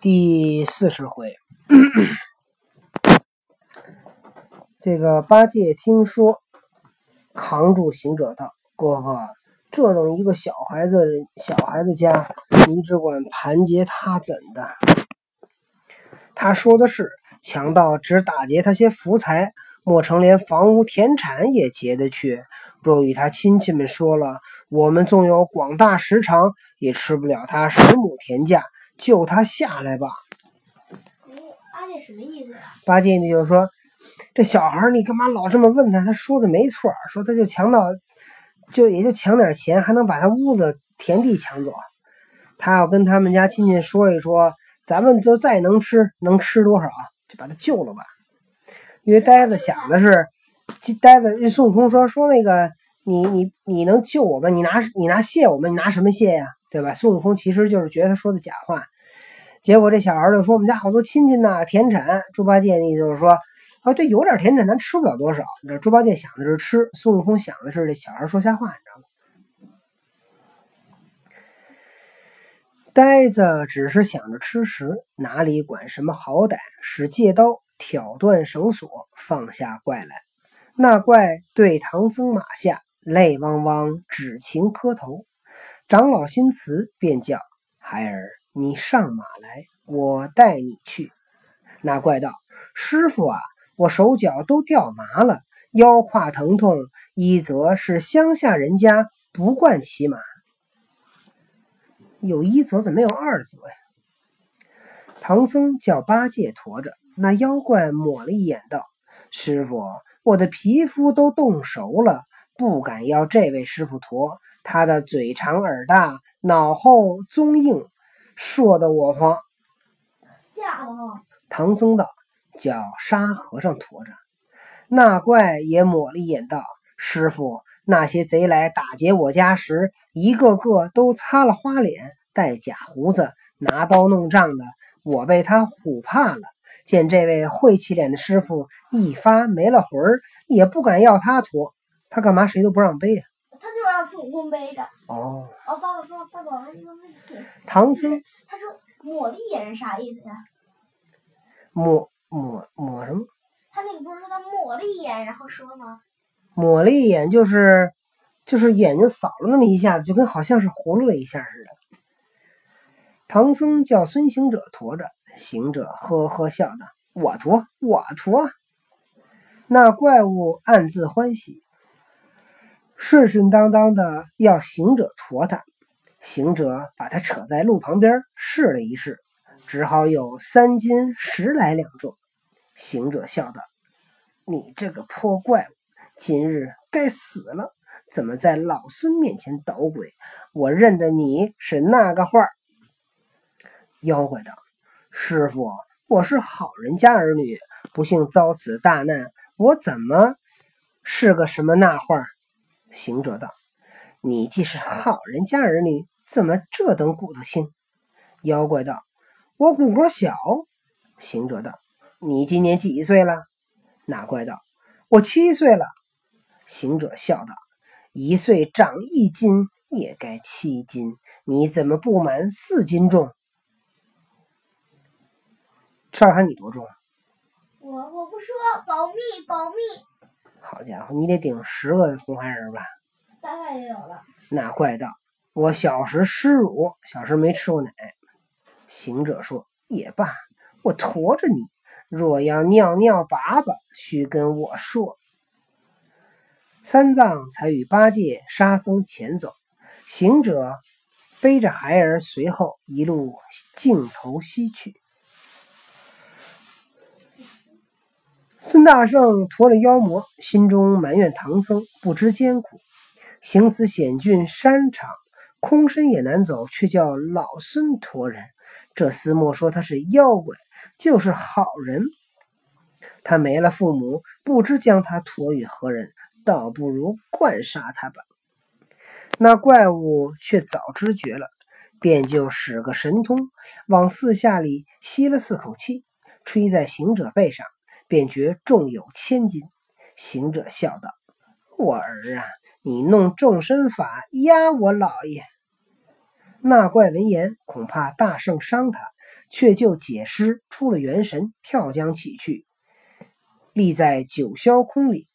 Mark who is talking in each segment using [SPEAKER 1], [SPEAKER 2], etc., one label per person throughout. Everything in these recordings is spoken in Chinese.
[SPEAKER 1] 第四十回，这个八戒听说，扛住行者道：“哥哥，这等一个小孩子，小孩子家，你只管盘结他怎的？”他说的是，强盗只打劫他些福财，莫成连房屋田产也劫得去。若与他亲戚们说了，我们纵有广大食场，也吃不了他十亩田价。救他下来吧！
[SPEAKER 2] 八戒什么意思呀？
[SPEAKER 1] 八戒呢，就是说，这小孩你干嘛老这么问他？他说的没错，说他就强盗，就也就抢点钱，还能把他屋子田地抢走。他要跟他们家亲戚说一说，咱们就再能吃，能吃多少，就把他救了吧。因为呆子想的是，呆子孙悟空说说那个，你你你能救我们？你拿你拿谢我们？你拿什么谢呀？对吧？孙悟空其实就是觉得他说的假话，结果这小孩就说：“我们家好多亲戚呢，田产。”猪八戒意思就是说：“啊，对，有点田产，咱吃不了多少。”这猪八戒想的是吃，孙悟空想的是这小孩说瞎话，你知道吗？呆子只是想着吃食，哪里管什么好歹？使借刀挑断绳索，放下怪来。那怪对唐僧马下，泪汪汪，只情磕头。长老心慈，便叫孩儿，你上马来，我带你去。那怪道：“师傅啊，我手脚都掉麻了，腰胯疼痛，一则是乡下人家不惯骑马，有一则怎么没有二则呀？”唐僧叫八戒驮着，那妖怪抹了一眼，道：“师傅，我的皮肤都冻熟了，不敢要这位师傅驮。”他的嘴长耳大，脑后棕硬，硕的我慌。
[SPEAKER 2] 吓得慌。
[SPEAKER 1] 唐僧道：“叫沙和尚驮着。”那怪也抹了一眼，道：“师傅，那些贼来打劫我家时，一个个都擦了花脸，戴假胡子，拿刀弄杖的，我被他唬怕了。见这位晦气脸的师傅一发没了魂儿，也不敢要他驮。他干嘛谁都不让背呀？”
[SPEAKER 2] 让孙悟空背着。
[SPEAKER 1] 哦。
[SPEAKER 2] 哦，爸爸爸爸爸爸问一个问题。
[SPEAKER 1] 唐僧。
[SPEAKER 2] 他说抹了一眼是啥意思呀？
[SPEAKER 1] 抹抹抹什么？
[SPEAKER 2] 他那个不是说他抹了一眼然后说吗？
[SPEAKER 1] 抹了一眼就是就是眼睛扫了那么一下子，就跟好像是糊了一下似的。唐僧叫孙行者驮着，行者呵呵笑道：“我驮，我驮。”那怪物暗自欢喜。顺顺当当的要行者驮他，行者把他扯在路旁边试了一试，只好有三斤十来两重。行者笑道：“你这个破怪物，今日该死了！怎么在老孙面前捣鬼？我认得你是那个话。”妖怪道：“师傅，我是好人家儿女，不幸遭此大难，我怎么是个什么那话？”行者道：“你既是好人家儿女，怎么这等骨头轻？”妖怪道：“我骨骼小。”行者道：“你今年几岁了？”那怪道：“我七岁了。”行者笑道：“一岁长一斤，也该七斤，你怎么不满四斤重？”少汉，你多重？
[SPEAKER 2] 我我不说，保密，保密。
[SPEAKER 1] 好家伙，你得顶十个红孩儿吧？
[SPEAKER 2] 大概也有了。
[SPEAKER 1] 那怪道：“我小时失乳，小时没吃过奶。”行者说：“也罢，我驮着你。若要尿尿粑粑，须跟我说。”三藏才与八戒、沙僧前走，行者背着孩儿随后，一路径头西去。孙大圣驮了妖魔，心中埋怨唐僧不知艰苦，行此险峻山场，空身也难走，却叫老孙驮人。这厮莫说他是妖怪，就是好人。他没了父母，不知将他驮与何人，倒不如惯杀他吧。那怪物却早知觉了，便就使个神通，往四下里吸了四口气，吹在行者背上。便觉重有千斤，行者笑道：“我儿啊，你弄众身法压我老爷。”那怪闻言，恐怕大圣伤他，却就解尸出了元神，跳江起去，立在九霄空里。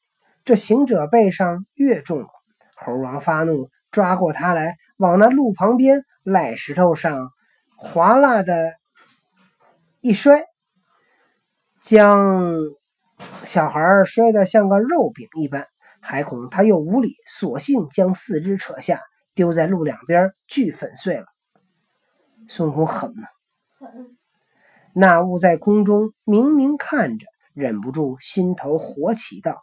[SPEAKER 1] 这行者背上越重了，猴王发怒，抓过他来，往那路旁边赖石头上滑辣的一摔，将小孩摔得像个肉饼一般。还恐他又无礼，索性将四肢扯下，丢在路两边，俱粉碎了。孙悟空狠呐！那物在空中明明看着，忍不住心头火起，道：“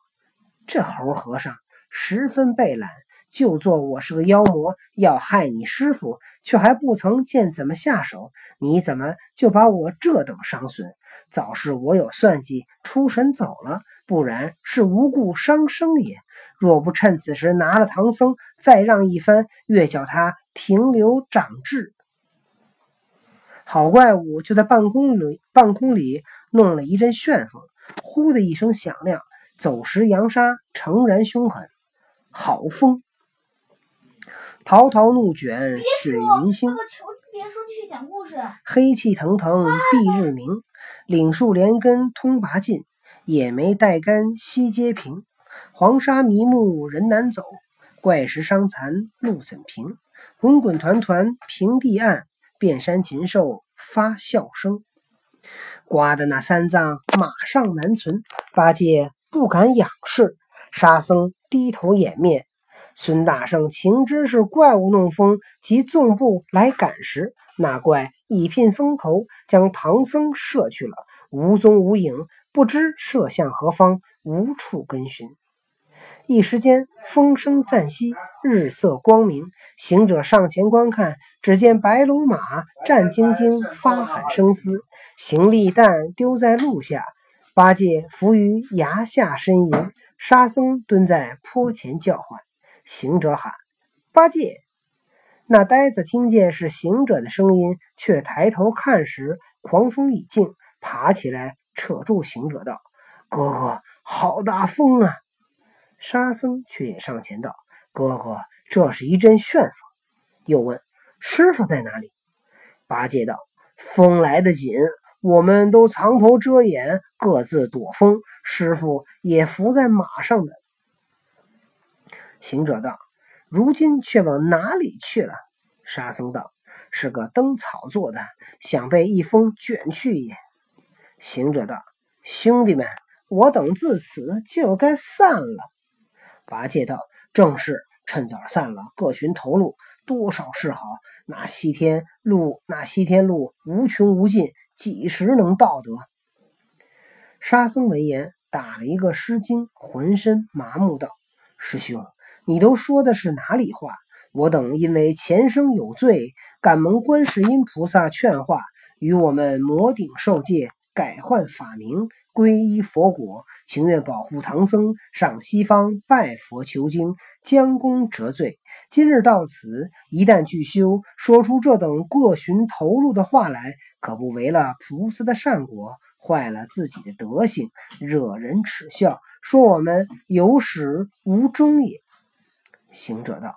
[SPEAKER 1] 这猴和尚十分背懒，就做我是个妖魔，要害你师傅，却还不曾见怎么下手。你怎么就把我这等伤损？早是我有算计，出神走了，不然是无故伤生也。若不趁此时拿了唐僧，再让一番，越叫他停留长智。”好怪物就在半空里，半空里弄了一阵旋风，呼的一声响亮，走时扬沙，诚然凶狠。好风，滔滔怒卷水云星。
[SPEAKER 2] 别说，继续讲故事。
[SPEAKER 1] 黑气腾腾蔽日明，岭树连根通拔尽，野莓带干溪皆平。黄沙迷目人难走，怪石伤残路怎平？滚滚团团平地暗。遍山禽兽发笑声，刮的那三藏马上难存，八戒不敢仰视，沙僧低头掩面。孙大圣情知是怪物弄风，即纵步来赶时，那怪一拼风头，将唐僧射去了，无踪无影，不知射向何方，无处跟寻。一时间，风声暂息，日色光明。行者上前观看，只见白龙马战兢兢，发喊声嘶。行李担丢在路下，八戒伏于崖下呻吟，沙僧蹲在坡前叫唤。行者喊：“八戒！”那呆子听见是行者的声音，却抬头看时，狂风已静，爬起来扯住行者道：“哥哥，好大风啊！”沙僧却也上前道：“哥哥，这是一阵旋风。”又问：“师傅在哪里？”八戒道：“风来得紧，我们都藏头遮眼，各自躲风。师傅也伏在马上的。”行者道：“如今却往哪里去了？”沙僧道：“是个灯草做的，想被一风卷去也。”行者道：“兄弟们，我等自此就该散了。”八戒道：“正是，趁早散了，各寻头路，多少是好。那西天路，那西天路无穷无尽，几时能到得？”沙僧闻言，打了一个失惊，浑身麻木，道：“师兄，你都说的是哪里话？我等因为前生有罪，敢蒙观世音菩萨劝化，与我们魔顶受戒，改换法名。”皈依佛果，情愿保护唐僧上西方拜佛求经，将功折罪。今日到此，一旦具修，说出这等各寻头路的话来，可不违了菩萨的善果，坏了自己的德行，惹人耻笑，说我们有始无终也。行者道：“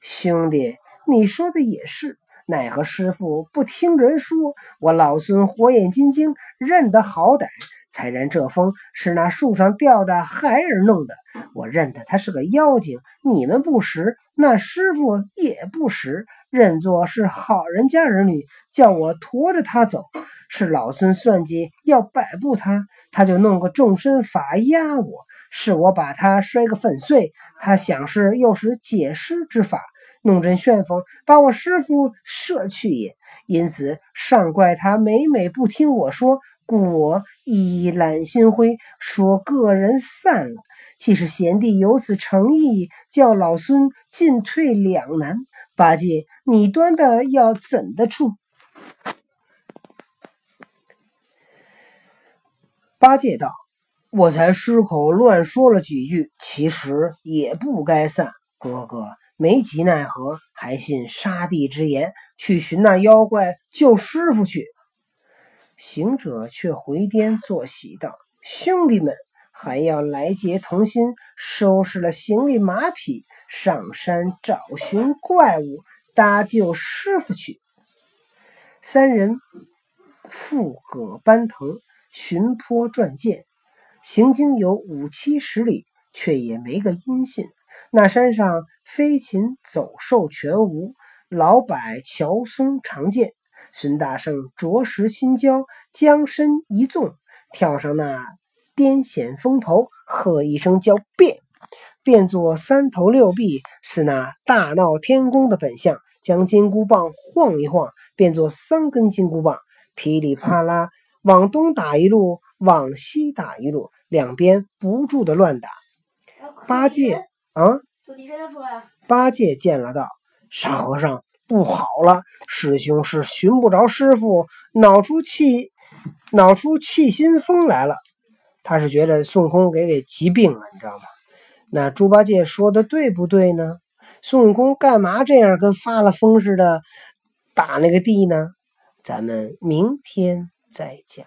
[SPEAKER 1] 兄弟，你说的也是，奈何师傅不听人说？我老孙火眼金睛，认得好歹。”才然这风是那树上掉的孩儿弄的，我认得他是个妖精。你们不识，那师傅也不识，认作是好人家儿女，叫我驮着他走。是老孙算计要摆布他，他就弄个众身法压我。是我把他摔个粉碎，他想是又是解尸之法，弄阵旋风把我师傅射去也。因此上怪他每每不听我说。故我一揽心灰，说个人散了。既是贤弟有此诚意，叫老孙进退两难。八戒，你端的要怎的处？八戒道：“我才失口乱说了几句，其实也不该散。哥哥没急奈何，还信沙帝之言，去寻那妖怪救师傅去。”行者却回颠作喜道：“兄弟们还要来结同心，收拾了行李马匹，上山找寻怪物，搭救师傅去。”三人覆葛斑藤，寻坡转涧，行经有五七十里，却也没个音信。那山上飞禽走兽全无，老柏乔松常见。孙大圣着实心焦，将身一纵，跳上那颠险峰头，喝一声叫变，变作三头六臂，似那大闹天宫的本相。将金箍棒晃一晃，变作三根金箍棒，噼里啪啦往东打一路，往西打一路，两边不住的乱打。八戒啊，八戒见了道：“沙和尚。”不好了，师兄是寻不着师傅，恼出气，恼出气心风来了。他是觉得孙悟空给给急病了，你知道吗？那猪八戒说的对不对呢？孙悟空干嘛这样跟发了疯似的打那个地呢？咱们明天再讲。